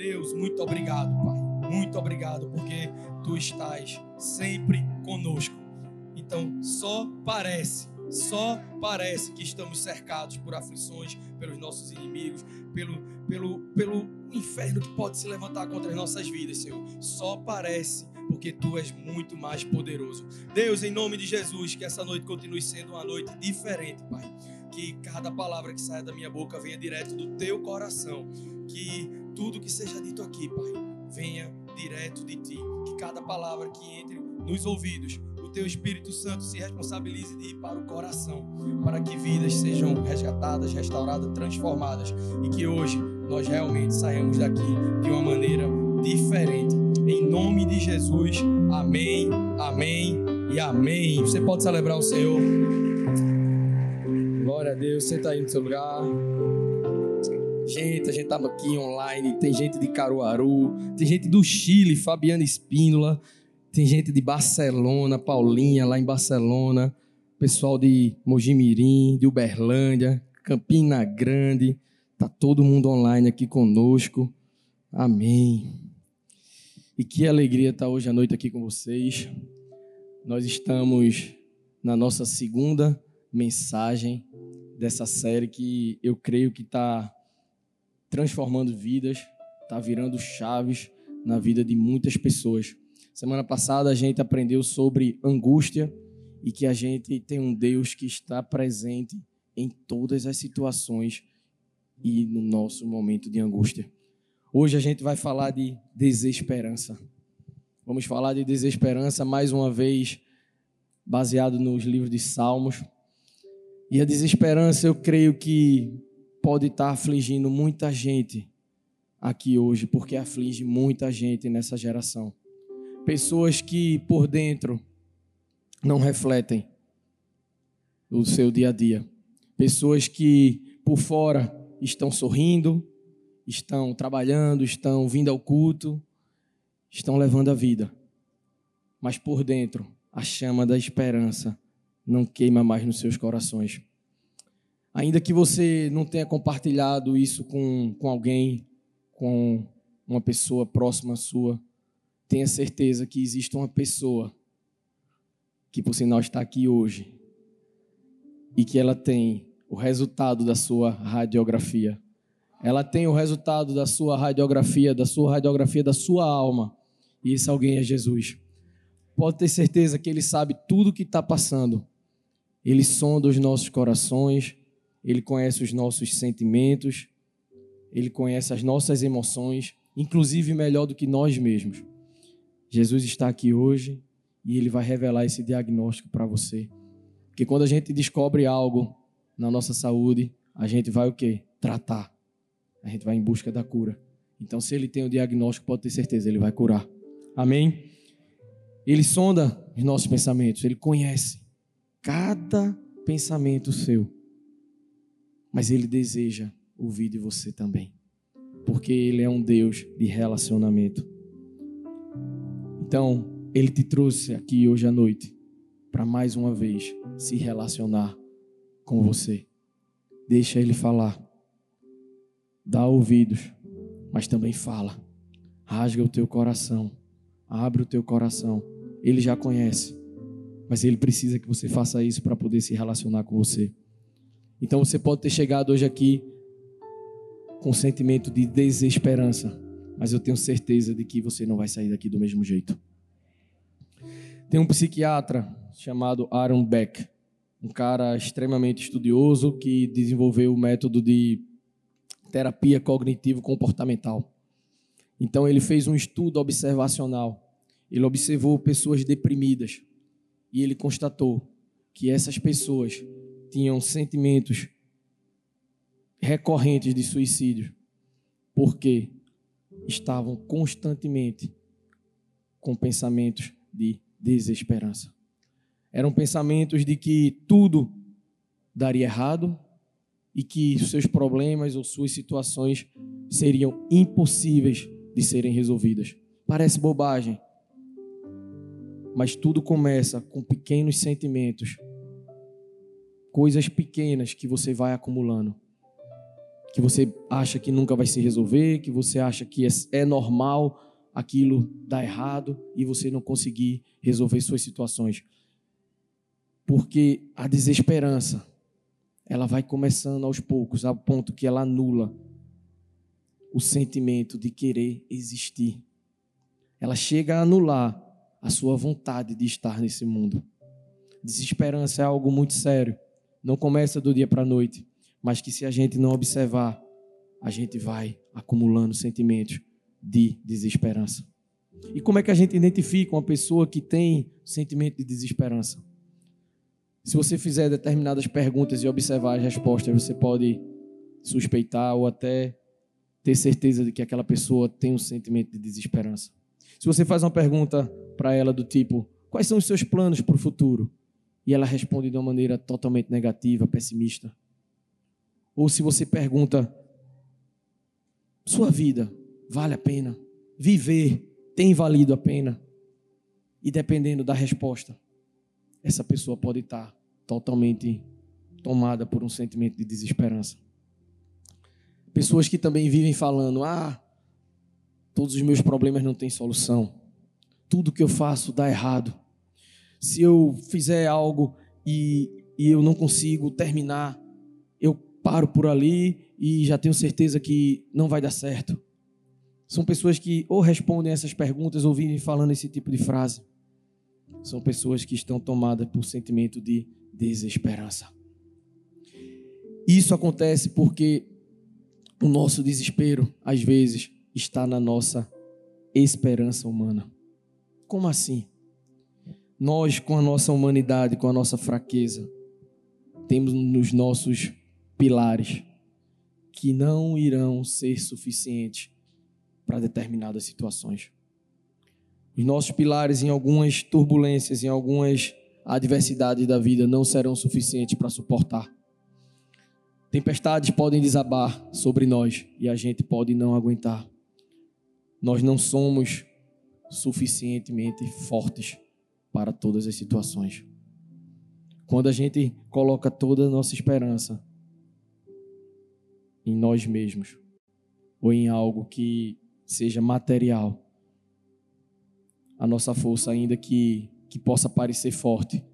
Deus, muito obrigado, Pai. Muito obrigado porque tu estás sempre conosco. Então, só parece, só parece que estamos cercados por aflições, pelos nossos inimigos, pelo, pelo, pelo inferno que pode se levantar contra as nossas vidas, Senhor. Só parece porque tu és muito mais poderoso. Deus, em nome de Jesus, que essa noite continue sendo uma noite diferente, Pai. Que cada palavra que saia da minha boca venha direto do teu coração. Que tudo que seja dito aqui, Pai, venha direto de ti. Que cada palavra que entre nos ouvidos, o teu Espírito Santo se responsabilize de ir para o coração, para que vidas sejam resgatadas, restauradas, transformadas e que hoje nós realmente saímos daqui de uma maneira diferente. Em nome de Jesus, amém, amém e amém. Você pode celebrar o Senhor. Glória a Deus, está aí no seu lugar. Gente, a gente estava aqui online, tem gente de Caruaru, tem gente do Chile, Fabiana Espínola, tem gente de Barcelona, Paulinha lá em Barcelona, pessoal de Mojimirim, de Uberlândia, Campina Grande, tá todo mundo online aqui conosco. Amém. E que alegria estar hoje à noite aqui com vocês. Nós estamos na nossa segunda mensagem dessa série que eu creio que está transformando vidas, está virando chaves na vida de muitas pessoas. Semana passada a gente aprendeu sobre angústia e que a gente tem um Deus que está presente em todas as situações e no nosso momento de angústia. Hoje a gente vai falar de desesperança. Vamos falar de desesperança mais uma vez, baseado nos livros de Salmos. E a desesperança, eu creio que pode estar afligindo muita gente aqui hoje, porque aflige muita gente nessa geração. Pessoas que por dentro não refletem o seu dia a dia. Pessoas que por fora estão sorrindo, estão trabalhando, estão vindo ao culto, estão levando a vida. Mas por dentro, a chama da esperança não queima mais nos seus corações. Ainda que você não tenha compartilhado isso com, com alguém, com uma pessoa próxima sua, tenha certeza que existe uma pessoa que, por sinal, está aqui hoje e que ela tem o resultado da sua radiografia ela tem o resultado da sua radiografia, da sua radiografia da sua alma. E esse alguém é Jesus. Pode ter certeza que ele sabe tudo o que está passando. Ele sonda os nossos corações, ele conhece os nossos sentimentos, ele conhece as nossas emoções, inclusive melhor do que nós mesmos. Jesus está aqui hoje e ele vai revelar esse diagnóstico para você. Porque quando a gente descobre algo na nossa saúde, a gente vai o quê? Tratar a gente vai em busca da cura. Então, se ele tem o diagnóstico, pode ter certeza, ele vai curar. Amém? Ele sonda os nossos pensamentos, ele conhece cada pensamento seu. Mas ele deseja ouvir de você também. Porque ele é um Deus de relacionamento. Então, ele te trouxe aqui hoje à noite para mais uma vez se relacionar com você. Deixa ele falar dá ouvidos, mas também fala. Rasga o teu coração, abre o teu coração. Ele já conhece, mas ele precisa que você faça isso para poder se relacionar com você. Então você pode ter chegado hoje aqui com um sentimento de desesperança, mas eu tenho certeza de que você não vai sair daqui do mesmo jeito. Tem um psiquiatra chamado Aaron Beck, um cara extremamente estudioso que desenvolveu o método de terapia cognitivo-comportamental. Então, ele fez um estudo observacional. Ele observou pessoas deprimidas e ele constatou que essas pessoas tinham sentimentos recorrentes de suicídio, porque estavam constantemente com pensamentos de desesperança. Eram pensamentos de que tudo daria errado, e que seus problemas ou suas situações seriam impossíveis de serem resolvidas. Parece bobagem, mas tudo começa com pequenos sentimentos, coisas pequenas que você vai acumulando. que você acha que nunca vai se resolver, que você acha que é, é normal aquilo dar errado e você não conseguir resolver suas situações. Porque a desesperança, ela vai começando aos poucos, ao ponto que ela anula o sentimento de querer existir. Ela chega a anular a sua vontade de estar nesse mundo. Desesperança é algo muito sério. Não começa do dia para a noite, mas que se a gente não observar, a gente vai acumulando sentimentos de desesperança. E como é que a gente identifica uma pessoa que tem sentimento de desesperança? Se você fizer determinadas perguntas e observar as respostas, você pode suspeitar ou até ter certeza de que aquela pessoa tem um sentimento de desesperança. Se você faz uma pergunta para ela do tipo: Quais são os seus planos para o futuro? E ela responde de uma maneira totalmente negativa, pessimista. Ou se você pergunta: Sua vida vale a pena? Viver tem valido a pena? E dependendo da resposta, essa pessoa pode estar totalmente tomada por um sentimento de desesperança. Pessoas que também vivem falando: ah, todos os meus problemas não têm solução, tudo que eu faço dá errado. Se eu fizer algo e, e eu não consigo terminar, eu paro por ali e já tenho certeza que não vai dar certo. São pessoas que ou respondem essas perguntas ou vivem falando esse tipo de frase. São pessoas que estão tomadas por sentimento de desesperança. Isso acontece porque o nosso desespero, às vezes, está na nossa esperança humana. Como assim? Nós, com a nossa humanidade, com a nossa fraqueza, temos nos nossos pilares que não irão ser suficientes para determinadas situações. Os nossos pilares, em algumas turbulências, em algumas adversidades da vida, não serão suficientes para suportar. Tempestades podem desabar sobre nós e a gente pode não aguentar. Nós não somos suficientemente fortes para todas as situações. Quando a gente coloca toda a nossa esperança em nós mesmos ou em algo que seja material. A nossa força, ainda que, que possa parecer forte,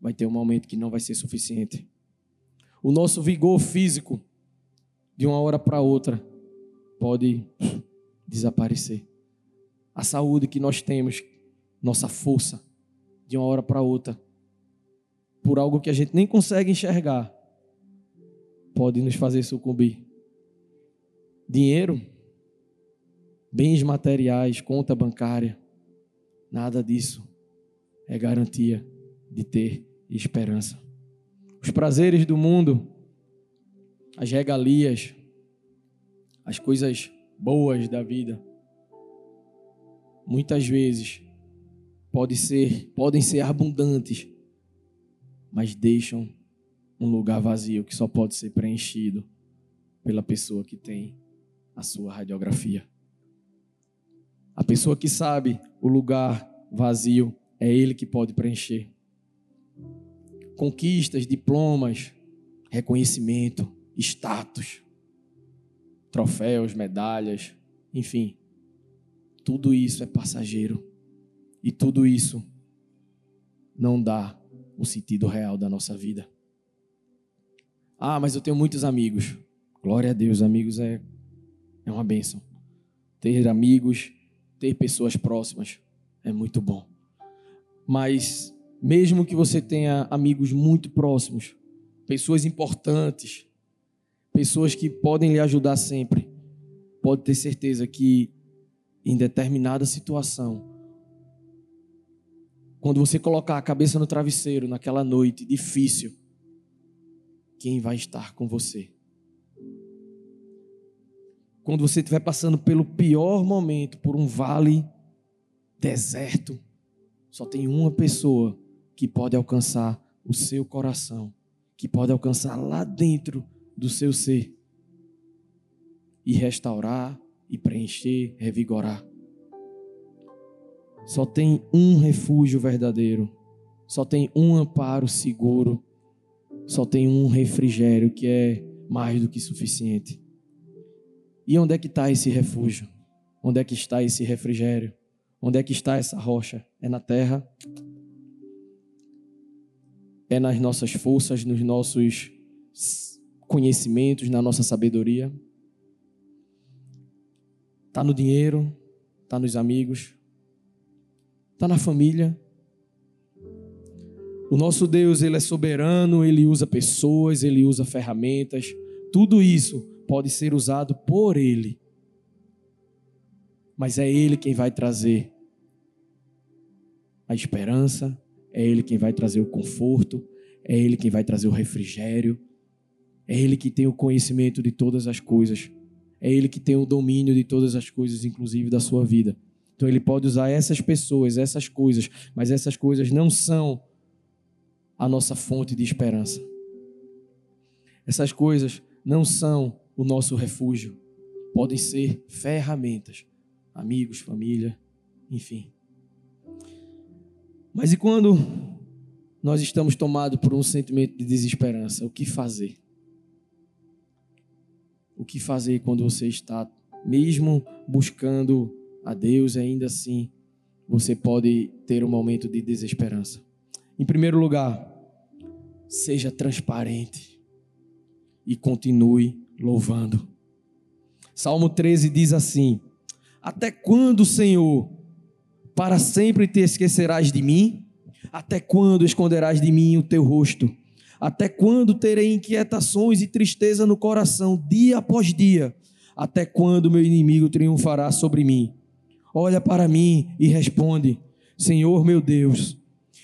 vai ter um momento que não vai ser suficiente. O nosso vigor físico, de uma hora para outra, pode desaparecer. A saúde que nós temos, nossa força, de uma hora para outra, por algo que a gente nem consegue enxergar, pode nos fazer sucumbir. Dinheiro bens materiais, conta bancária, nada disso é garantia de ter esperança. Os prazeres do mundo, as regalias, as coisas boas da vida, muitas vezes pode ser, podem ser abundantes, mas deixam um lugar vazio que só pode ser preenchido pela pessoa que tem a sua radiografia. A pessoa que sabe o lugar vazio é ele que pode preencher. Conquistas, diplomas, reconhecimento, status, troféus, medalhas, enfim, tudo isso é passageiro e tudo isso não dá o sentido real da nossa vida. Ah, mas eu tenho muitos amigos. Glória a Deus, amigos é, é uma bênção. Ter amigos ter pessoas próximas é muito bom. Mas, mesmo que você tenha amigos muito próximos, pessoas importantes, pessoas que podem lhe ajudar sempre, pode ter certeza que em determinada situação, quando você colocar a cabeça no travesseiro naquela noite difícil, quem vai estar com você? quando você estiver passando pelo pior momento, por um vale deserto, só tem uma pessoa que pode alcançar o seu coração, que pode alcançar lá dentro do seu ser e restaurar e preencher, revigorar. Só tem um refúgio verdadeiro, só tem um amparo seguro, só tem um refrigério que é mais do que suficiente. E onde é que está esse refúgio? Onde é que está esse refrigério? Onde é que está essa rocha? É na terra? É nas nossas forças, nos nossos conhecimentos, na nossa sabedoria? Está no dinheiro? Está nos amigos? Está na família? O nosso Deus, ele é soberano, ele usa pessoas, ele usa ferramentas. Tudo isso pode ser usado por ele. Mas é ele quem vai trazer a esperança, é ele quem vai trazer o conforto, é ele quem vai trazer o refrigério. É ele que tem o conhecimento de todas as coisas. É ele que tem o domínio de todas as coisas, inclusive da sua vida. Então ele pode usar essas pessoas, essas coisas, mas essas coisas não são a nossa fonte de esperança. Essas coisas não são o nosso refúgio. Podem ser ferramentas, amigos, família, enfim. Mas e quando nós estamos tomados por um sentimento de desesperança? O que fazer? O que fazer quando você está, mesmo buscando a Deus, ainda assim você pode ter um momento de desesperança? Em primeiro lugar, seja transparente e continue louvando. Salmo 13 diz assim: Até quando, Senhor, para sempre te esquecerás de mim? Até quando esconderás de mim o teu rosto? Até quando terei inquietações e tristeza no coração, dia após dia? Até quando meu inimigo triunfará sobre mim? Olha para mim e responde: Senhor meu Deus,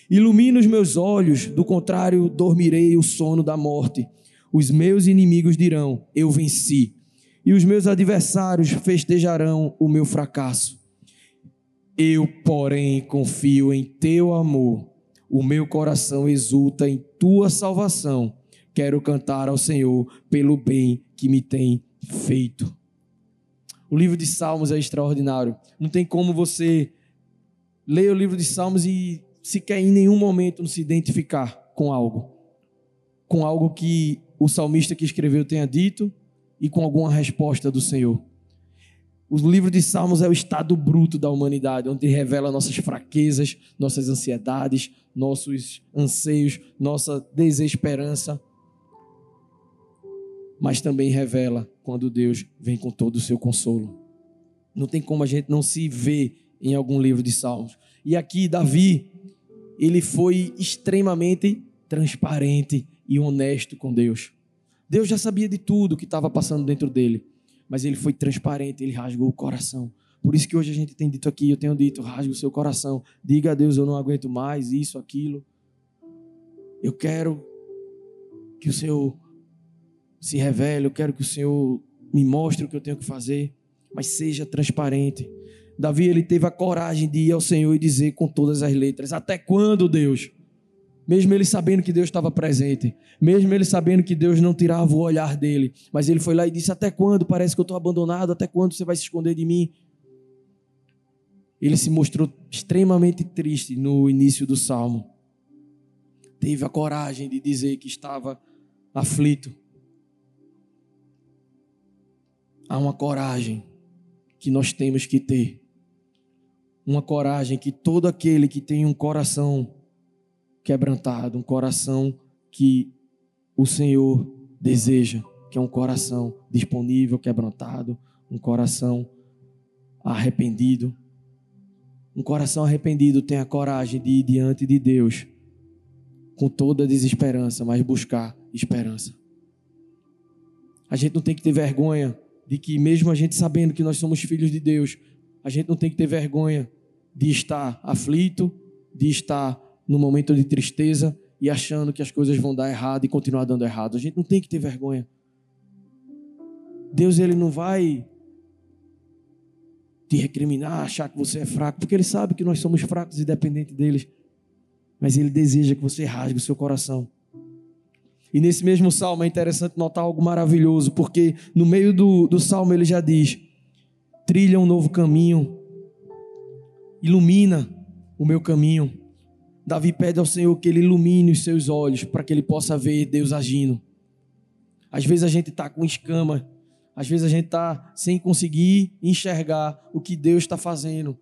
Ilumina os meus olhos, do contrário, dormirei o sono da morte. Os meus inimigos dirão: Eu venci. E os meus adversários festejarão o meu fracasso. Eu, porém, confio em teu amor. O meu coração exulta em tua salvação. Quero cantar ao Senhor pelo bem que me tem feito. O livro de Salmos é extraordinário. Não tem como você ler o livro de Salmos e sequer em nenhum momento não se identificar com algo. Com algo que o salmista que escreveu tenha dito e com alguma resposta do Senhor. O livro de Salmos é o estado bruto da humanidade, onde revela nossas fraquezas, nossas ansiedades, nossos anseios, nossa desesperança. Mas também revela quando Deus vem com todo o seu consolo. Não tem como a gente não se ver em algum livro de Salmos. E aqui, Davi, ele foi extremamente transparente e honesto com Deus. Deus já sabia de tudo que estava passando dentro dele, mas ele foi transparente, ele rasgou o coração. Por isso que hoje a gente tem dito aqui, eu tenho dito, rasgue o seu coração, diga a Deus, eu não aguento mais isso, aquilo. Eu quero que o Senhor se revele, eu quero que o Senhor me mostre o que eu tenho que fazer, mas seja transparente. Davi ele teve a coragem de ir ao Senhor e dizer com todas as letras: Até quando, Deus? Mesmo ele sabendo que Deus estava presente, mesmo ele sabendo que Deus não tirava o olhar dele, mas ele foi lá e disse: Até quando? Parece que eu estou abandonado, até quando você vai se esconder de mim? Ele se mostrou extremamente triste no início do salmo. Teve a coragem de dizer que estava aflito. Há uma coragem que nós temos que ter uma coragem que todo aquele que tem um coração quebrantado, um coração que o Senhor deseja, que é um coração disponível, quebrantado, um coração arrependido. Um coração arrependido tem a coragem de ir diante de Deus com toda a desesperança, mas buscar esperança. A gente não tem que ter vergonha de que, mesmo a gente sabendo que nós somos filhos de Deus, a gente não tem que ter vergonha de estar aflito, de estar no momento de tristeza e achando que as coisas vão dar errado e continuar dando errado. A gente não tem que ter vergonha. Deus ele não vai te recriminar, achar que você é fraco, porque ele sabe que nós somos fracos e dependentes dele. Mas ele deseja que você rasgue o seu coração. E nesse mesmo salmo é interessante notar algo maravilhoso, porque no meio do, do salmo ele já diz: trilha um novo caminho ilumina o meu caminho. Davi pede ao Senhor que ele ilumine os seus olhos para que ele possa ver Deus agindo. Às vezes a gente está com escama, às vezes a gente está sem conseguir enxergar o que Deus está fazendo,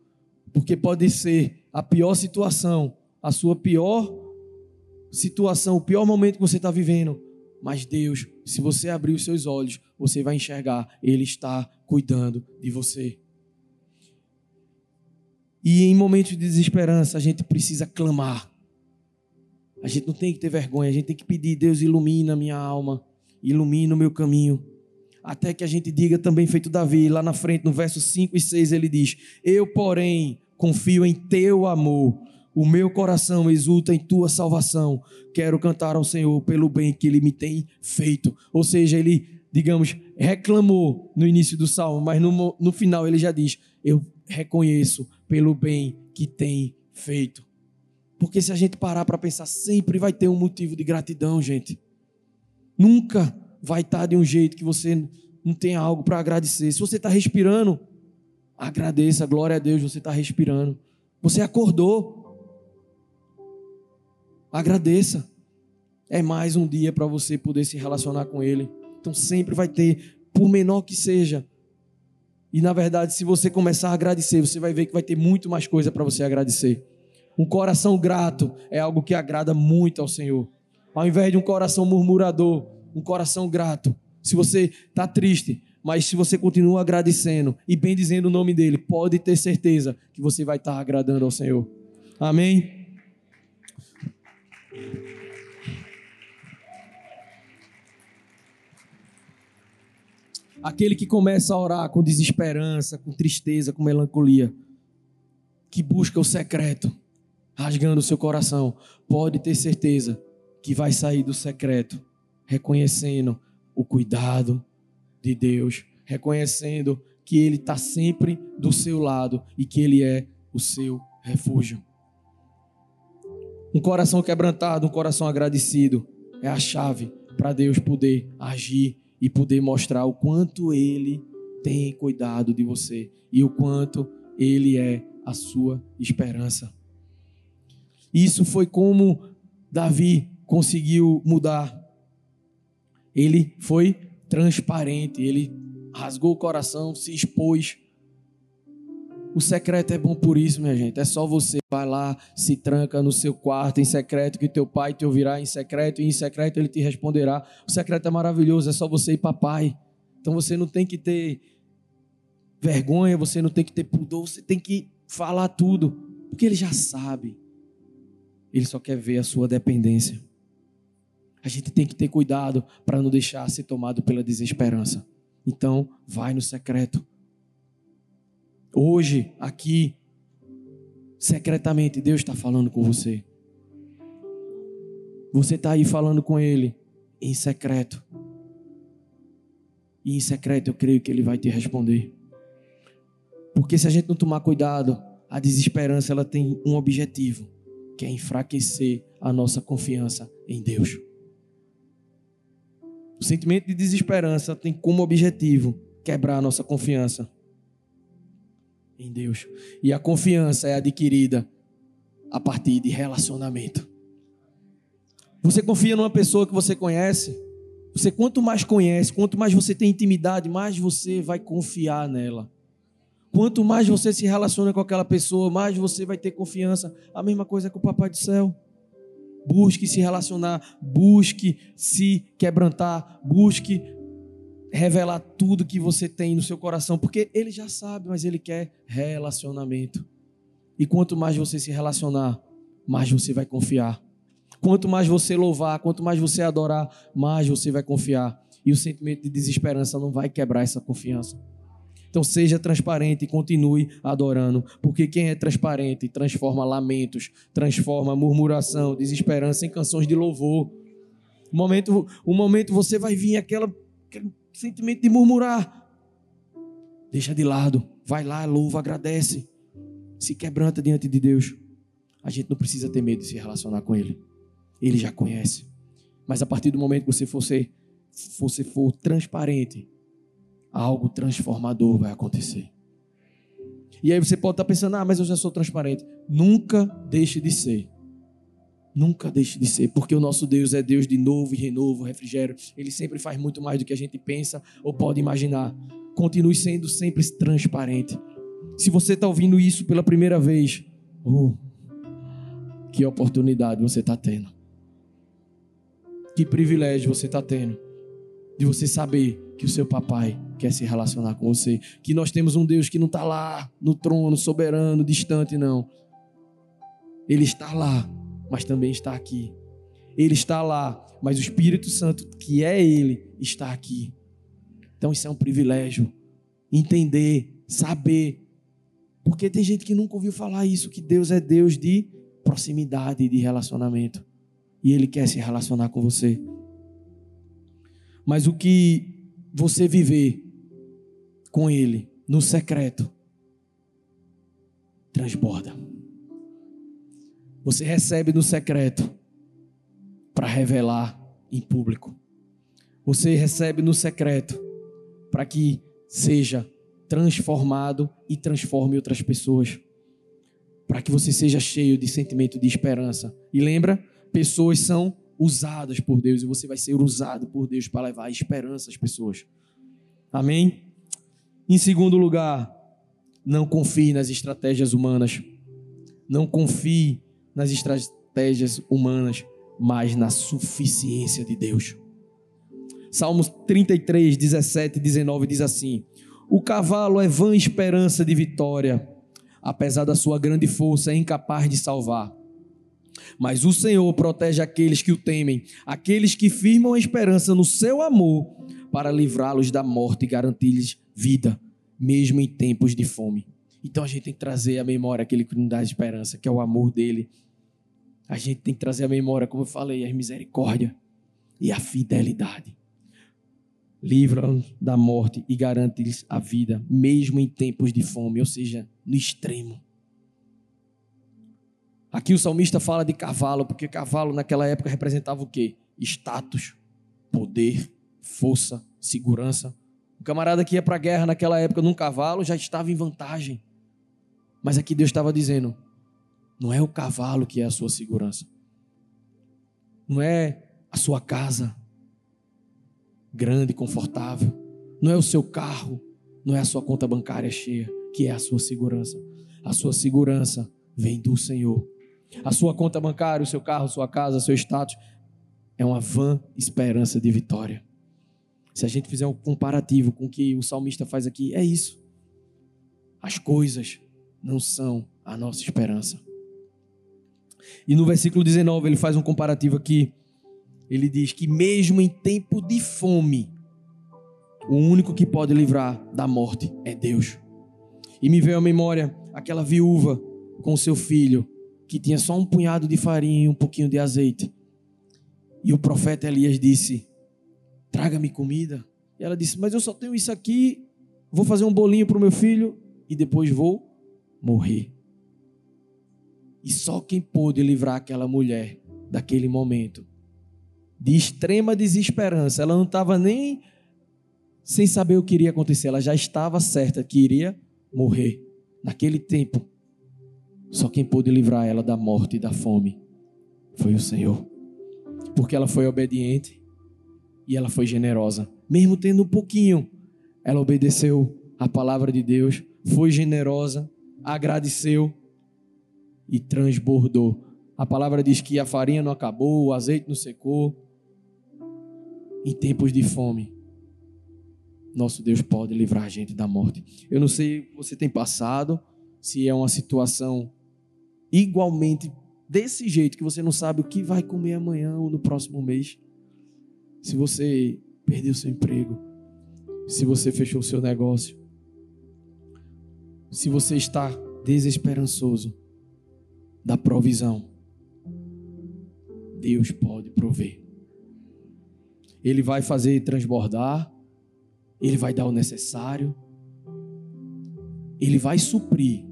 porque pode ser a pior situação, a sua pior situação, o pior momento que você está vivendo. Mas Deus, se você abrir os seus olhos, você vai enxergar, Ele está cuidando de você. E em momentos de desesperança, a gente precisa clamar. A gente não tem que ter vergonha, a gente tem que pedir, Deus ilumina a minha alma, ilumina o meu caminho. Até que a gente diga também, feito Davi, lá na frente, no verso 5 e 6, ele diz: Eu, porém, confio em teu amor. O meu coração exulta em tua salvação. Quero cantar ao Senhor pelo bem que ele me tem feito. Ou seja, ele, digamos, reclamou no início do salmo, mas no, no final ele já diz: Eu reconheço pelo bem que tem feito. Porque se a gente parar para pensar, sempre vai ter um motivo de gratidão, gente. Nunca vai estar de um jeito que você não tenha algo para agradecer. Se você está respirando, agradeça, glória a Deus, você está respirando. Você acordou. Agradeça. É mais um dia para você poder se relacionar com Ele. Então sempre vai ter, por menor que seja, e na verdade, se você começar a agradecer, você vai ver que vai ter muito mais coisa para você agradecer. Um coração grato é algo que agrada muito ao Senhor. Ao invés de um coração murmurador, um coração grato. Se você está triste, mas se você continua agradecendo e bem dizendo o nome dele, pode ter certeza que você vai estar tá agradando ao Senhor. Amém? Aquele que começa a orar com desesperança, com tristeza, com melancolia, que busca o secreto, rasgando o seu coração, pode ter certeza que vai sair do secreto, reconhecendo o cuidado de Deus, reconhecendo que Ele está sempre do seu lado e que Ele é o seu refúgio. Um coração quebrantado, um coração agradecido é a chave para Deus poder agir e poder mostrar o quanto Ele tem cuidado de você e o quanto Ele é a sua esperança. Isso foi como Davi conseguiu mudar. Ele foi transparente, ele rasgou o coração, se expôs o secreto é bom por isso, minha gente. É só você vai lá, se tranca no seu quarto em secreto, que teu pai te ouvirá em secreto e em secreto ele te responderá. O secreto é maravilhoso, é só você e papai. Então você não tem que ter vergonha, você não tem que ter pudor, você tem que falar tudo, porque ele já sabe. Ele só quer ver a sua dependência. A gente tem que ter cuidado para não deixar ser tomado pela desesperança. Então, vai no secreto Hoje, aqui, secretamente, Deus está falando com você. Você está aí falando com Ele em secreto. E em secreto eu creio que Ele vai te responder. Porque se a gente não tomar cuidado, a desesperança ela tem um objetivo, que é enfraquecer a nossa confiança em Deus. O sentimento de desesperança tem como objetivo quebrar a nossa confiança em Deus. E a confiança é adquirida a partir de relacionamento. Você confia numa pessoa que você conhece? Você quanto mais conhece, quanto mais você tem intimidade, mais você vai confiar nela. Quanto mais você se relaciona com aquela pessoa, mais você vai ter confiança. A mesma coisa com o Papai do Céu. Busque se relacionar, busque se quebrantar, busque revelar tudo que você tem no seu coração, porque ele já sabe, mas ele quer relacionamento. E quanto mais você se relacionar, mais você vai confiar. Quanto mais você louvar, quanto mais você adorar, mais você vai confiar. E o sentimento de desesperança não vai quebrar essa confiança. Então seja transparente e continue adorando, porque quem é transparente transforma lamentos, transforma murmuração, desesperança em canções de louvor. Um momento, um momento você vai vir aquela sentimento de murmurar. Deixa de lado. Vai lá, louva, agradece. Se quebranta diante de Deus. A gente não precisa ter medo de se relacionar com Ele. Ele já conhece. Mas a partir do momento que você for, ser, você for transparente, algo transformador vai acontecer. E aí você pode estar pensando, ah, mas eu já sou transparente. Nunca deixe de ser. Nunca deixe de ser, porque o nosso Deus é Deus de novo e renovo, refrigério. Ele sempre faz muito mais do que a gente pensa ou pode imaginar. Continue sendo sempre transparente. Se você está ouvindo isso pela primeira vez, oh, que oportunidade você está tendo. Que privilégio você está tendo de você saber que o seu papai quer se relacionar com você. Que nós temos um Deus que não está lá no trono, soberano, distante, não. Ele está lá mas também está aqui. Ele está lá, mas o Espírito Santo, que é Ele, está aqui. Então isso é um privilégio. Entender, saber. Porque tem gente que nunca ouviu falar isso, que Deus é Deus de proximidade, de relacionamento. E Ele quer se relacionar com você. Mas o que você viver com Ele no secreto transborda. Você recebe no secreto para revelar em público. Você recebe no secreto para que seja transformado e transforme outras pessoas. Para que você seja cheio de sentimento de esperança. E lembra, pessoas são usadas por Deus e você vai ser usado por Deus para levar esperança às pessoas. Amém? Em segundo lugar, não confie nas estratégias humanas. Não confie nas estratégias humanas, mas na suficiência de Deus. Salmos 33, 17 e 19 diz assim: O cavalo é vã esperança de vitória, apesar da sua grande força, é incapaz de salvar. Mas o Senhor protege aqueles que o temem, aqueles que firmam a esperança no seu amor, para livrá-los da morte e garantir-lhes vida, mesmo em tempos de fome. Então a gente tem que trazer à memória aquele que nos dá esperança, que é o amor dele, a gente tem que trazer à memória, como eu falei, a misericórdia e a fidelidade. Livra-nos da morte e garante-lhes a vida, mesmo em tempos de fome, ou seja, no extremo. Aqui o salmista fala de cavalo, porque cavalo naquela época representava o quê? Status, poder, força, segurança. O camarada que ia para a guerra naquela época num cavalo já estava em vantagem. Mas aqui Deus estava dizendo: não é o cavalo que é a sua segurança. Não é a sua casa grande, confortável. Não é o seu carro. Não é a sua conta bancária cheia que é a sua segurança. A sua segurança vem do Senhor. A sua conta bancária, o seu carro, a sua casa, seu status é uma vã esperança de vitória. Se a gente fizer um comparativo com o que o salmista faz aqui, é isso. As coisas não são a nossa esperança. E no versículo 19 ele faz um comparativo aqui. Ele diz que mesmo em tempo de fome, o único que pode livrar da morte é Deus. E me veio à memória aquela viúva com seu filho, que tinha só um punhado de farinha e um pouquinho de azeite. E o profeta Elias disse: Traga-me comida. E ela disse: Mas eu só tenho isso aqui, vou fazer um bolinho para o meu filho e depois vou morrer. E só quem pôde livrar aquela mulher daquele momento de extrema desesperança, ela não estava nem sem saber o que iria acontecer, ela já estava certa que iria morrer. Naquele tempo, só quem pôde livrar ela da morte e da fome foi o Senhor. Porque ela foi obediente e ela foi generosa. Mesmo tendo um pouquinho, ela obedeceu a palavra de Deus, foi generosa, agradeceu e transbordou. A palavra diz que a farinha não acabou, o azeite não secou. Em tempos de fome, nosso Deus pode livrar a gente da morte. Eu não sei que você tem passado, se é uma situação igualmente desse jeito, que você não sabe o que vai comer amanhã ou no próximo mês. Se você perdeu seu emprego, se você fechou seu negócio, se você está desesperançoso, da provisão. Deus pode prover. Ele vai fazer transbordar, ele vai dar o necessário, ele vai suprir.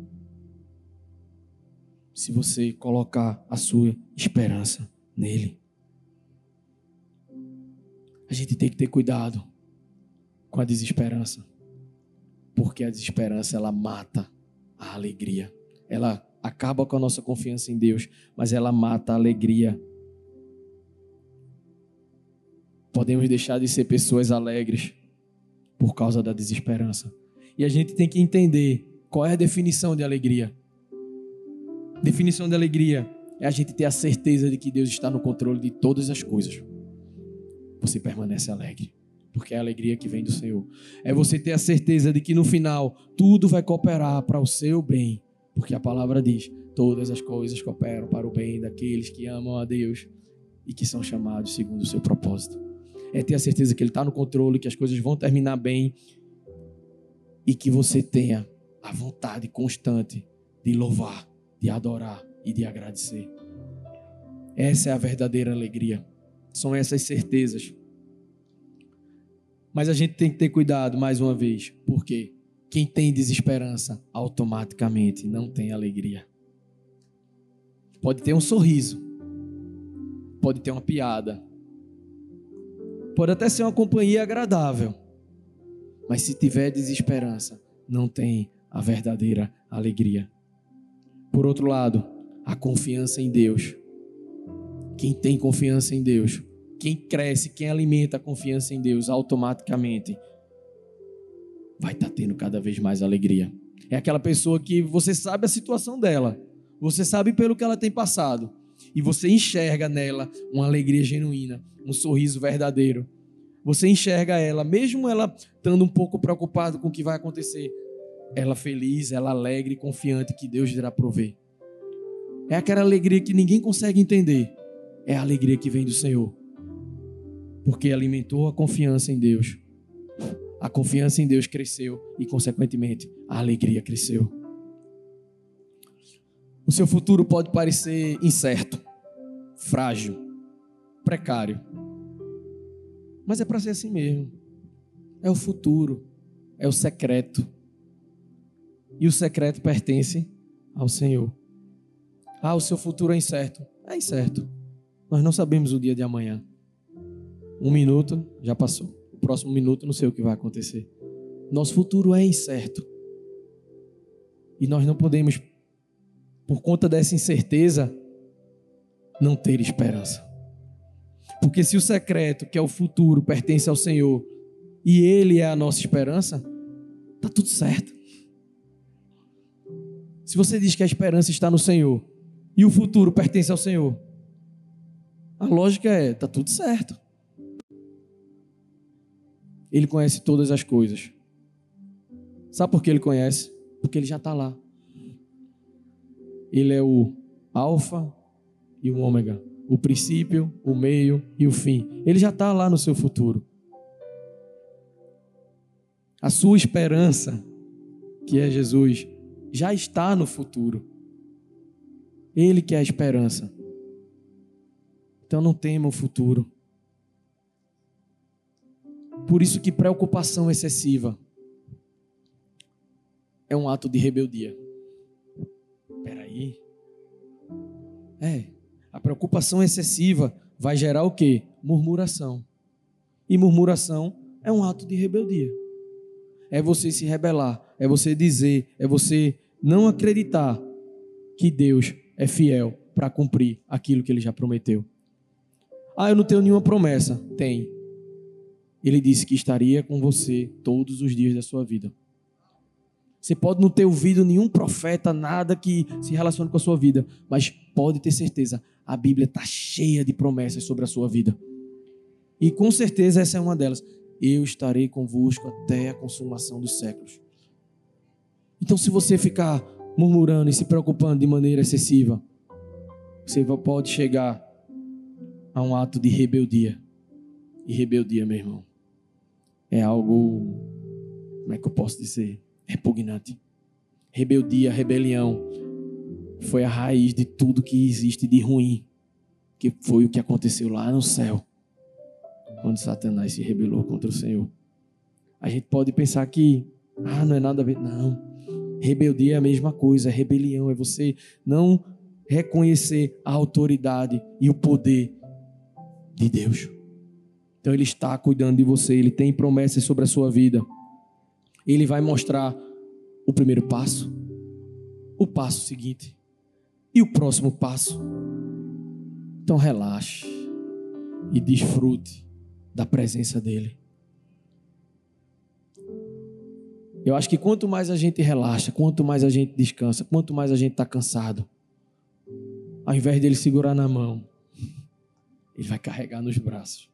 Se você colocar a sua esperança nele. A gente tem que ter cuidado com a desesperança, porque a desesperança ela mata a alegria. Ela acaba com a nossa confiança em Deus, mas ela mata a alegria. Podemos deixar de ser pessoas alegres por causa da desesperança. E a gente tem que entender qual é a definição de alegria. Definição de alegria é a gente ter a certeza de que Deus está no controle de todas as coisas. Você permanece alegre, porque é a alegria que vem do Senhor. É você ter a certeza de que no final tudo vai cooperar para o seu bem, porque a palavra diz: todas as coisas cooperam para o bem daqueles que amam a Deus e que são chamados segundo o seu propósito. É ter a certeza que Ele está no controle, que as coisas vão terminar bem e que você tenha a vontade constante de louvar, de adorar e de agradecer. Essa é a verdadeira alegria. São essas certezas. Mas a gente tem que ter cuidado mais uma vez, porque quem tem desesperança automaticamente não tem alegria. Pode ter um sorriso, pode ter uma piada, pode até ser uma companhia agradável, mas se tiver desesperança, não tem a verdadeira alegria. Por outro lado, a confiança em Deus. Quem tem confiança em Deus, quem cresce, quem alimenta a confiança em Deus, automaticamente vai estar tá tendo cada vez mais alegria. É aquela pessoa que você sabe a situação dela, você sabe pelo que ela tem passado, e você enxerga nela uma alegria genuína, um sorriso verdadeiro. Você enxerga ela, mesmo ela estando um pouco preocupada com o que vai acontecer, ela feliz, ela alegre confiante que Deus irá prover. É aquela alegria que ninguém consegue entender. É a alegria que vem do Senhor. Porque alimentou a confiança em Deus. A confiança em Deus cresceu e, consequentemente, a alegria cresceu. O seu futuro pode parecer incerto, frágil, precário. Mas é para ser assim mesmo. É o futuro, é o secreto e o secreto pertence ao Senhor. Ah, o seu futuro é incerto. É incerto. Nós não sabemos o dia de amanhã. Um minuto já passou. Próximo minuto não sei o que vai acontecer. Nosso futuro é incerto. E nós não podemos, por conta dessa incerteza, não ter esperança. Porque se o secreto, que é o futuro, pertence ao Senhor e Ele é a nossa esperança, está tudo certo. Se você diz que a esperança está no Senhor e o futuro pertence ao Senhor, a lógica é: está tudo certo. Ele conhece todas as coisas. Sabe por que ele conhece? Porque ele já está lá. Ele é o Alfa e o Ômega, o princípio, o meio e o fim. Ele já está lá no seu futuro. A sua esperança, que é Jesus, já está no futuro. Ele que é a esperança. Então não tema o futuro. Por isso que preocupação excessiva é um ato de rebeldia. Peraí. É, a preocupação excessiva vai gerar o quê? Murmuração. E murmuração é um ato de rebeldia. É você se rebelar, é você dizer, é você não acreditar que Deus é fiel para cumprir aquilo que ele já prometeu. Ah, eu não tenho nenhuma promessa. Tem. Ele disse que estaria com você todos os dias da sua vida. Você pode não ter ouvido nenhum profeta, nada que se relacione com a sua vida, mas pode ter certeza, a Bíblia está cheia de promessas sobre a sua vida. E com certeza essa é uma delas. Eu estarei convosco até a consumação dos séculos. Então, se você ficar murmurando e se preocupando de maneira excessiva, você pode chegar a um ato de rebeldia. E rebeldia, meu irmão, é algo, como é que eu posso dizer? Repugnante. Rebeldia, rebelião, foi a raiz de tudo que existe de ruim, que foi o que aconteceu lá no céu, quando Satanás se rebelou contra o Senhor. A gente pode pensar que, ah, não é nada a ver. Não. Rebeldia é a mesma coisa, rebelião, é você não reconhecer a autoridade e o poder de Deus. Então Ele está cuidando de você, Ele tem promessas sobre a sua vida. Ele vai mostrar o primeiro passo, o passo seguinte E o próximo passo? Então relaxe e desfrute da presença dele. Eu acho que quanto mais a gente relaxa, quanto mais a gente descansa, quanto mais a gente está cansado, ao invés dele segurar na mão, ele vai carregar nos braços.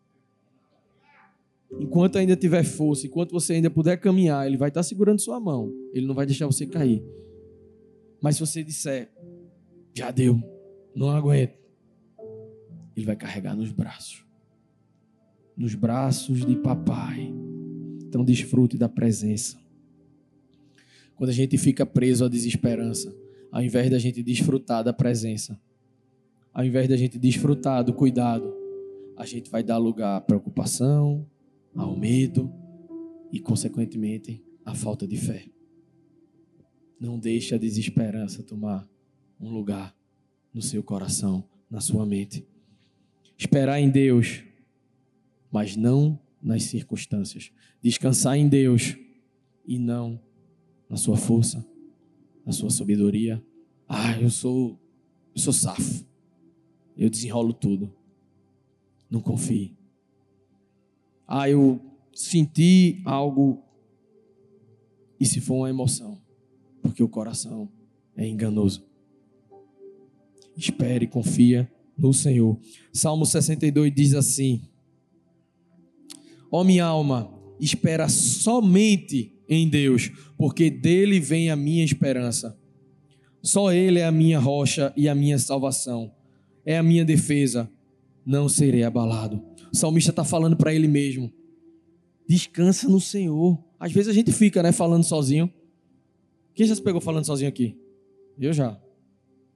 Enquanto ainda tiver força, enquanto você ainda puder caminhar, ele vai estar segurando sua mão. Ele não vai deixar você cair. Mas se você disser, já deu, não aguento, ele vai carregar nos braços. Nos braços de papai. Então desfrute da presença. Quando a gente fica preso à desesperança, ao invés da gente desfrutar da presença, ao invés da gente desfrutar do cuidado, a gente vai dar lugar à preocupação, ao medo e, consequentemente, à falta de fé. Não deixe a desesperança tomar um lugar no seu coração, na sua mente. Esperar em Deus, mas não nas circunstâncias. Descansar em Deus e não na sua força, na sua sabedoria. Ah, eu sou, eu sou safo. Eu desenrolo tudo. Não confie. Ah, eu senti algo. E se for uma emoção? Porque o coração é enganoso. Espere e confia no Senhor. Salmo 62 diz assim: Ó oh, minha alma, espera somente em Deus, porque dele vem a minha esperança. Só ele é a minha rocha e a minha salvação. É a minha defesa. Não serei abalado. Salmista está falando para ele mesmo. Descansa no Senhor. Às vezes a gente fica, né, falando sozinho. Quem já se pegou falando sozinho aqui? Eu já.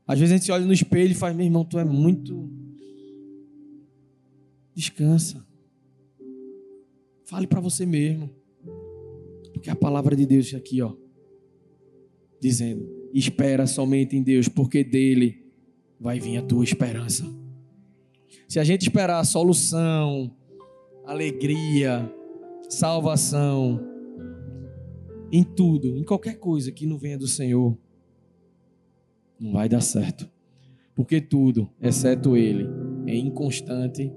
Às vezes a gente se olha no espelho e faz, meu irmão, tu é muito. Descansa. Fale para você mesmo. Porque a palavra de Deus aqui, ó, dizendo: espera somente em Deus, porque dele vai vir a tua esperança. Se a gente esperar solução, alegria, salvação, em tudo, em qualquer coisa que não venha do Senhor, não vai dar certo. Porque tudo, exceto Ele, é inconstante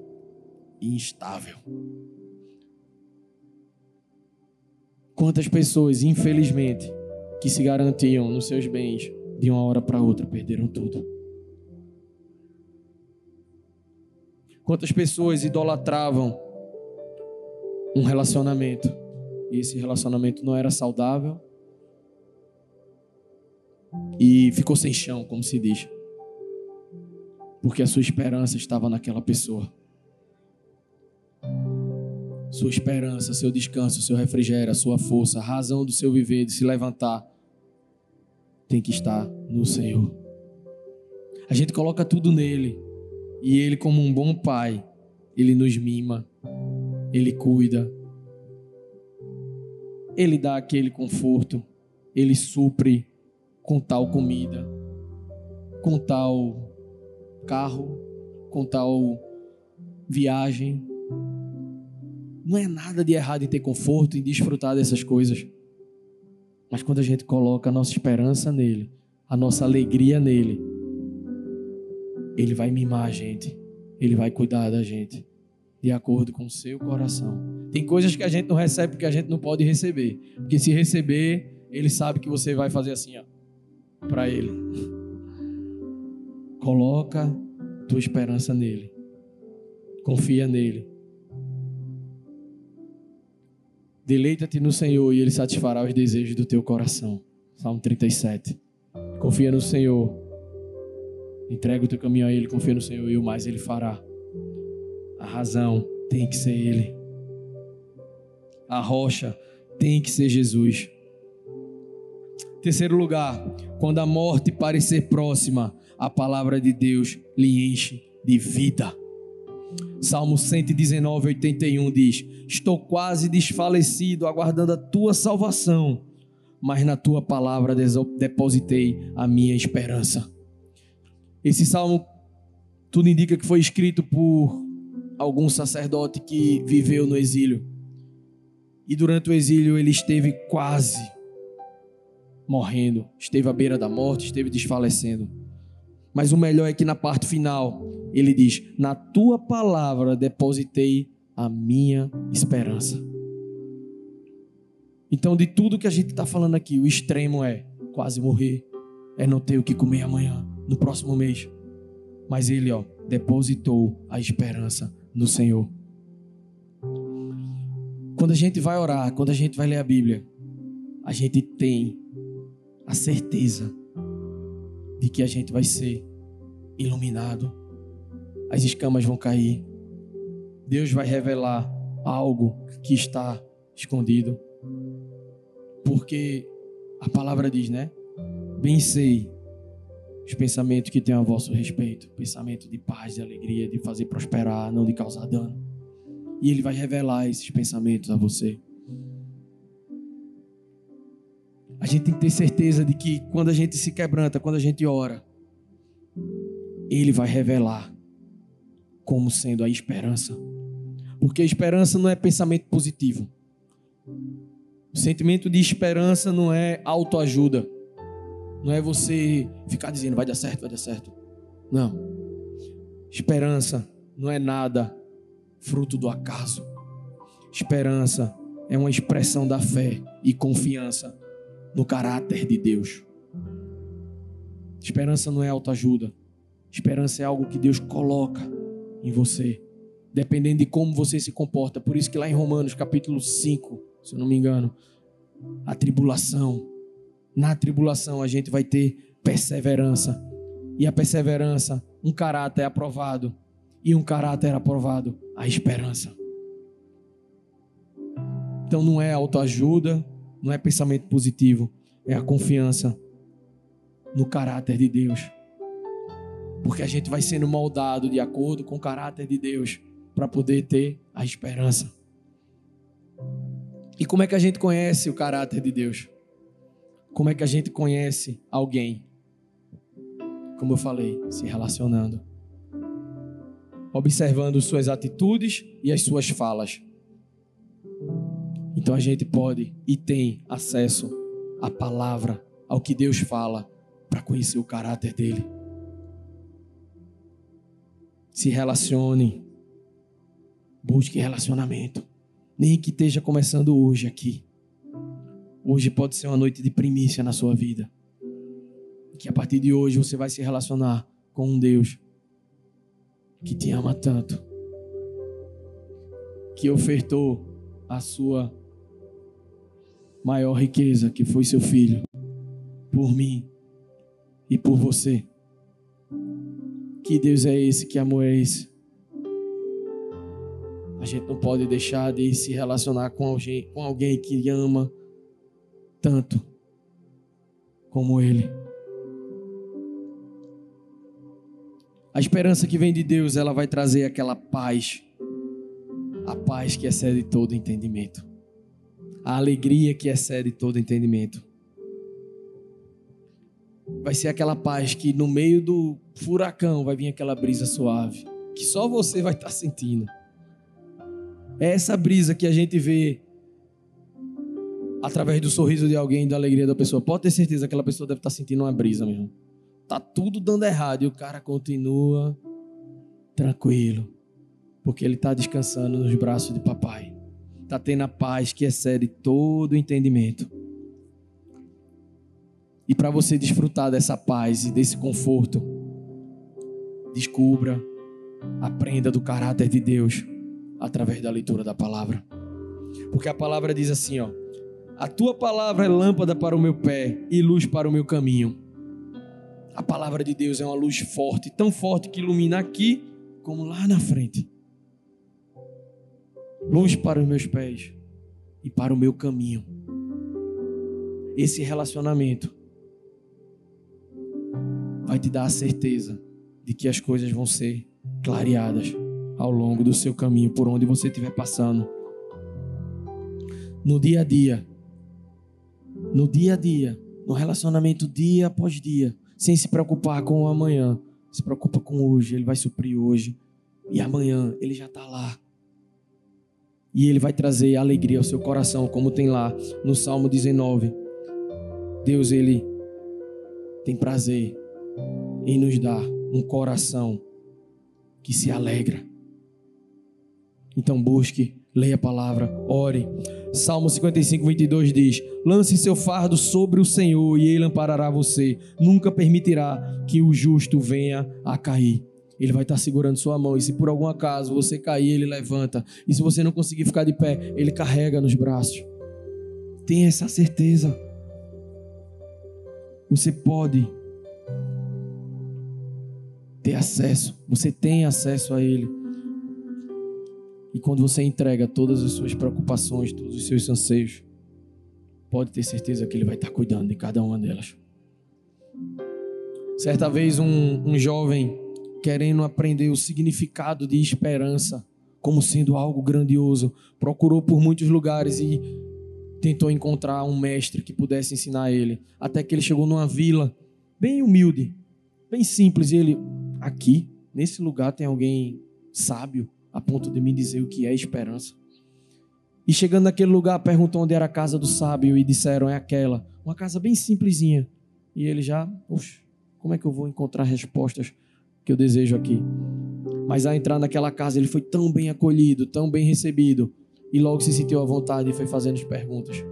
e instável. Quantas pessoas, infelizmente, que se garantiam nos seus bens de uma hora para outra perderam tudo. Quantas pessoas idolatravam um relacionamento e esse relacionamento não era saudável e ficou sem chão, como se diz, porque a sua esperança estava naquela pessoa. Sua esperança, seu descanso, seu refrigério, a sua força, a razão do seu viver, de se levantar, tem que estar no Senhor. A gente coloca tudo nele. E ele, como um bom pai, ele nos mima, ele cuida, ele dá aquele conforto, ele supre com tal comida, com tal carro, com tal viagem, não é nada de errado em ter conforto e desfrutar dessas coisas. Mas quando a gente coloca a nossa esperança nele, a nossa alegria nele, ele vai mimar a gente. Ele vai cuidar da gente de acordo com o seu coração. Tem coisas que a gente não recebe porque a gente não pode receber. Porque se receber, ele sabe que você vai fazer assim, ó, para ele. Coloca tua esperança nele. Confia nele. Deleita-te no Senhor e Ele satisfará os desejos do teu coração. Salmo 37. Confia no Senhor. Entrega o teu caminho a Ele, confia no Senhor e o mais Ele fará. A razão tem que ser Ele. A rocha tem que ser Jesus. Terceiro lugar, quando a morte parecer próxima, a palavra de Deus lhe enche de vida. Salmo 119, 81 diz: Estou quase desfalecido, aguardando a tua salvação, mas na tua palavra depositei a minha esperança. Esse salmo, tudo indica que foi escrito por algum sacerdote que viveu no exílio. E durante o exílio ele esteve quase morrendo, esteve à beira da morte, esteve desfalecendo. Mas o melhor é que na parte final ele diz: Na tua palavra depositei a minha esperança. Então, de tudo que a gente está falando aqui, o extremo é quase morrer, é não ter o que comer amanhã, no próximo mês. Mas ele, ó, depositou a esperança no Senhor. Quando a gente vai orar, quando a gente vai ler a Bíblia, a gente tem a certeza de que a gente vai ser iluminado, as escamas vão cair, Deus vai revelar algo que está escondido, porque a palavra diz, né? Bem sei os pensamentos que tenho a vosso respeito, pensamento de paz, de alegria, de fazer prosperar, não de causar dano. E Ele vai revelar esses pensamentos a você. A gente tem que ter certeza de que quando a gente se quebranta, quando a gente ora, Ele vai revelar como sendo a esperança. Porque a esperança não é pensamento positivo. O sentimento de esperança não é autoajuda. Não é você ficar dizendo vai dar certo, vai dar certo. Não. Esperança não é nada fruto do acaso. Esperança é uma expressão da fé e confiança no caráter de Deus. Esperança não é autoajuda. Esperança é algo que Deus coloca em você, dependendo de como você se comporta. Por isso que lá em Romanos, capítulo 5, se eu não me engano, a tribulação na tribulação a gente vai ter perseverança. E a perseverança, um caráter aprovado. E um caráter aprovado, a esperança. Então não é autoajuda, não é pensamento positivo, é a confiança no caráter de Deus. Porque a gente vai sendo moldado de acordo com o caráter de Deus para poder ter a esperança. E como é que a gente conhece o caráter de Deus? Como é que a gente conhece alguém? Como eu falei, se relacionando. Observando suas atitudes e as suas falas. Então a gente pode e tem acesso à palavra, ao que Deus fala, para conhecer o caráter dele. Se relacione. Busque relacionamento. Nem que esteja começando hoje aqui. Hoje pode ser uma noite de primícia na sua vida. Que a partir de hoje você vai se relacionar com um Deus que te ama tanto, que ofertou a sua maior riqueza, que foi seu filho, por mim e por você. Que Deus é esse, que amor é esse? A gente não pode deixar de se relacionar com alguém, com alguém que ama tanto como Ele. A esperança que vem de Deus, ela vai trazer aquela paz, a paz que excede todo entendimento, a alegria que excede todo entendimento. Vai ser aquela paz que no meio do furacão vai vir aquela brisa suave, que só você vai estar sentindo. É essa brisa que a gente vê através do sorriso de alguém, da alegria da pessoa. Pode ter certeza que aquela pessoa deve estar sentindo uma brisa mesmo. Tá tudo dando errado e o cara continua tranquilo, porque ele está descansando nos braços de papai. Tá tendo a paz que excede todo entendimento. E para você desfrutar dessa paz e desse conforto, descubra, aprenda do caráter de Deus através da leitura da palavra. Porque a palavra diz assim, ó: a tua palavra é lâmpada para o meu pé e luz para o meu caminho. A palavra de Deus é uma luz forte, tão forte que ilumina aqui como lá na frente. Luz para os meus pés e para o meu caminho. Esse relacionamento vai te dar a certeza de que as coisas vão ser clareadas ao longo do seu caminho, por onde você estiver passando. No dia a dia, no dia a dia, no relacionamento dia após dia, sem se preocupar com o amanhã. Se preocupa com hoje, ele vai suprir hoje. E amanhã ele já está lá. E ele vai trazer alegria ao seu coração, como tem lá no Salmo 19. Deus, ele tem prazer em nos dar um coração que se alegra. Então busque, leia a palavra, ore. Salmo 55, 22 diz: Lance seu fardo sobre o Senhor e ele amparará você. Nunca permitirá que o justo venha a cair. Ele vai estar segurando sua mão. E se por algum acaso você cair, ele levanta. E se você não conseguir ficar de pé, ele carrega nos braços. Tenha essa certeza. Você pode ter acesso. Você tem acesso a ele. E quando você entrega todas as suas preocupações, todos os seus anseios, pode ter certeza que Ele vai estar cuidando de cada uma delas. Certa vez, um, um jovem, querendo aprender o significado de esperança, como sendo algo grandioso, procurou por muitos lugares e tentou encontrar um mestre que pudesse ensinar ele. Até que ele chegou numa vila bem humilde, bem simples. E ele, aqui, nesse lugar, tem alguém sábio a ponto de me dizer o que é esperança. E chegando naquele lugar, perguntou onde era a casa do sábio e disseram: é aquela. Uma casa bem simplesinha. E ele já, puxa, como é que eu vou encontrar respostas que eu desejo aqui? Mas ao entrar naquela casa, ele foi tão bem acolhido, tão bem recebido, e logo se sentiu à vontade e foi fazendo as perguntas.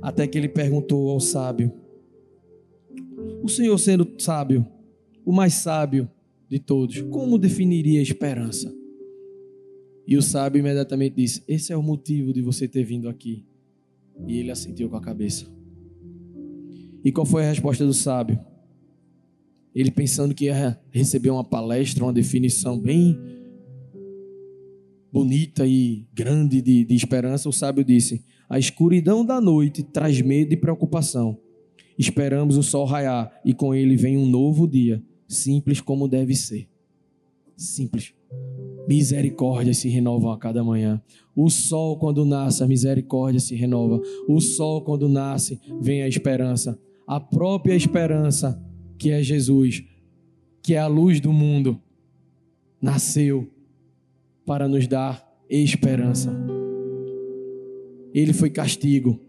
Até que ele perguntou ao sábio: O senhor sendo sábio, o mais sábio de todos, como definiria a esperança? E o sábio imediatamente disse: Esse é o motivo de você ter vindo aqui. E ele assentiu com a cabeça. E qual foi a resposta do sábio? Ele pensando que ia receber uma palestra, uma definição bem bonita e grande de, de esperança, o sábio disse: A escuridão da noite traz medo e preocupação. Esperamos o sol raiar e com ele vem um novo dia, simples como deve ser. Simples misericórdias se renovam a cada manhã. O sol, quando nasce, a misericórdia se renova. O sol, quando nasce, vem a esperança. A própria esperança, que é Jesus, que é a luz do mundo, nasceu para nos dar esperança. Ele foi castigo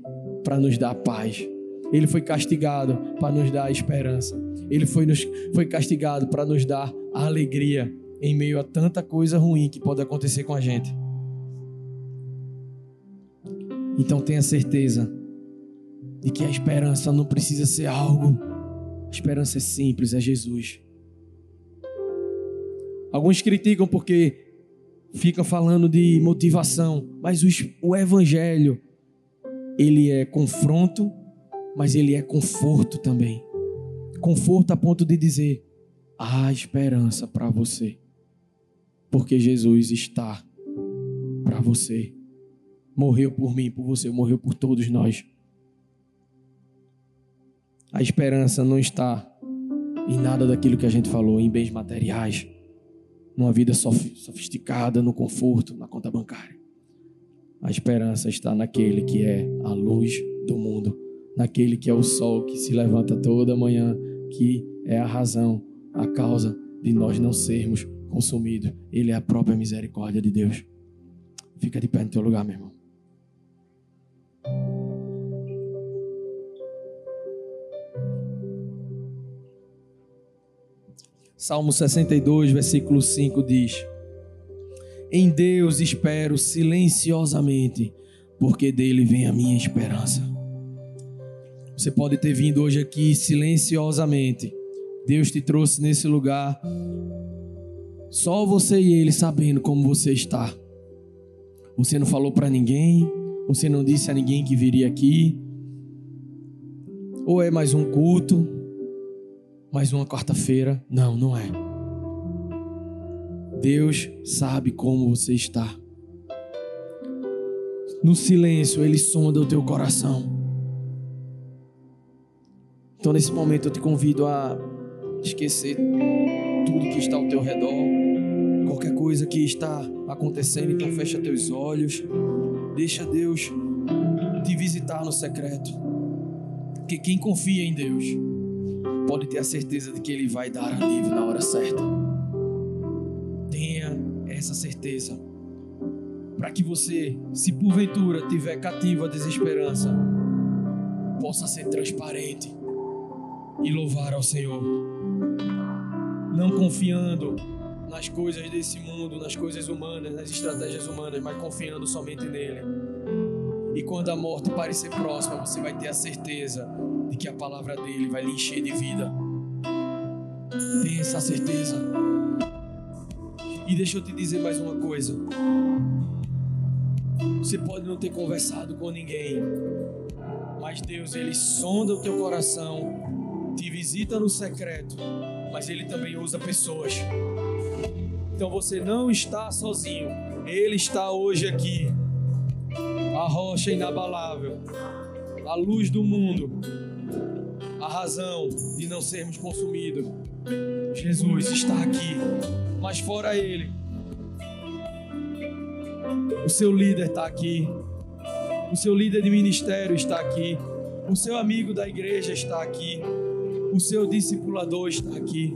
para nos dar paz. Ele foi castigado para nos dar esperança. Ele foi, nos, foi castigado para nos dar alegria em meio a tanta coisa ruim que pode acontecer com a gente. Então tenha certeza de que a esperança não precisa ser algo. A esperança é simples, é Jesus. Alguns criticam porque fica falando de motivação, mas o, evangelho ele é confronto, mas ele é conforto também. Conforto a ponto de dizer: há esperança para você porque Jesus está para você. Morreu por mim, por você, morreu por todos nós. A esperança não está em nada daquilo que a gente falou, em bens materiais, numa vida sofisticada, no conforto, na conta bancária. A esperança está naquele que é a luz do mundo, naquele que é o sol que se levanta toda manhã, que é a razão, a causa de nós não sermos consumido. Ele é a própria misericórdia de Deus. Fica de pé no teu lugar, meu irmão. Salmo 62, versículo 5 diz: Em Deus espero silenciosamente, porque dele vem a minha esperança. Você pode ter vindo hoje aqui silenciosamente. Deus te trouxe nesse lugar só você e ele sabendo como você está. Você não falou para ninguém, você não disse a ninguém que viria aqui. Ou é mais um culto, mais uma quarta-feira? Não, não é. Deus sabe como você está. No silêncio, Ele sonda o teu coração. Então, nesse momento, eu te convido a esquecer tudo que está ao teu redor, qualquer coisa que está acontecendo, então fecha teus olhos, deixa Deus te visitar no secreto. Porque quem confia em Deus pode ter a certeza de que Ele vai dar alívio na hora certa. Tenha essa certeza. Para que você, se porventura tiver cativo a desesperança, possa ser transparente e louvar ao Senhor. Não confiando nas coisas desse mundo, nas coisas humanas, nas estratégias humanas, mas confiando somente nele. E quando a morte parecer próxima, você vai ter a certeza de que a palavra dele vai lhe encher de vida. Tenha essa certeza. E deixa eu te dizer mais uma coisa. Você pode não ter conversado com ninguém, mas Deus, Ele sonda o teu coração, te visita no secreto, mas Ele também usa pessoas. Então você não está sozinho, Ele está hoje aqui, a rocha inabalável, a luz do mundo, a razão de não sermos consumidos. Jesus está aqui, mas fora Ele, o seu líder está aqui, o seu líder de ministério está aqui. O seu amigo da igreja está aqui. O seu discipulador está aqui.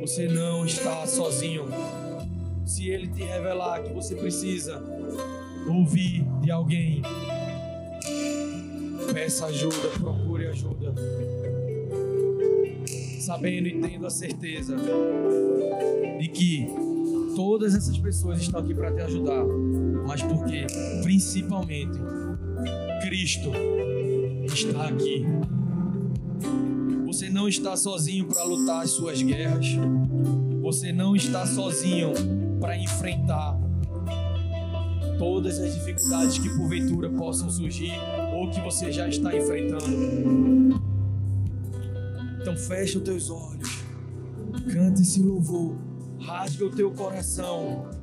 Você não está sozinho. Se ele te revelar que você precisa ouvir de alguém, peça ajuda, procure ajuda. Sabendo e tendo a certeza de que todas essas pessoas estão aqui para te ajudar mas porque principalmente Cristo está aqui. Você não está sozinho para lutar as suas guerras. Você não está sozinho para enfrentar todas as dificuldades que porventura possam surgir ou que você já está enfrentando. Então fecha os teus olhos, canta esse louvor, rasga o teu coração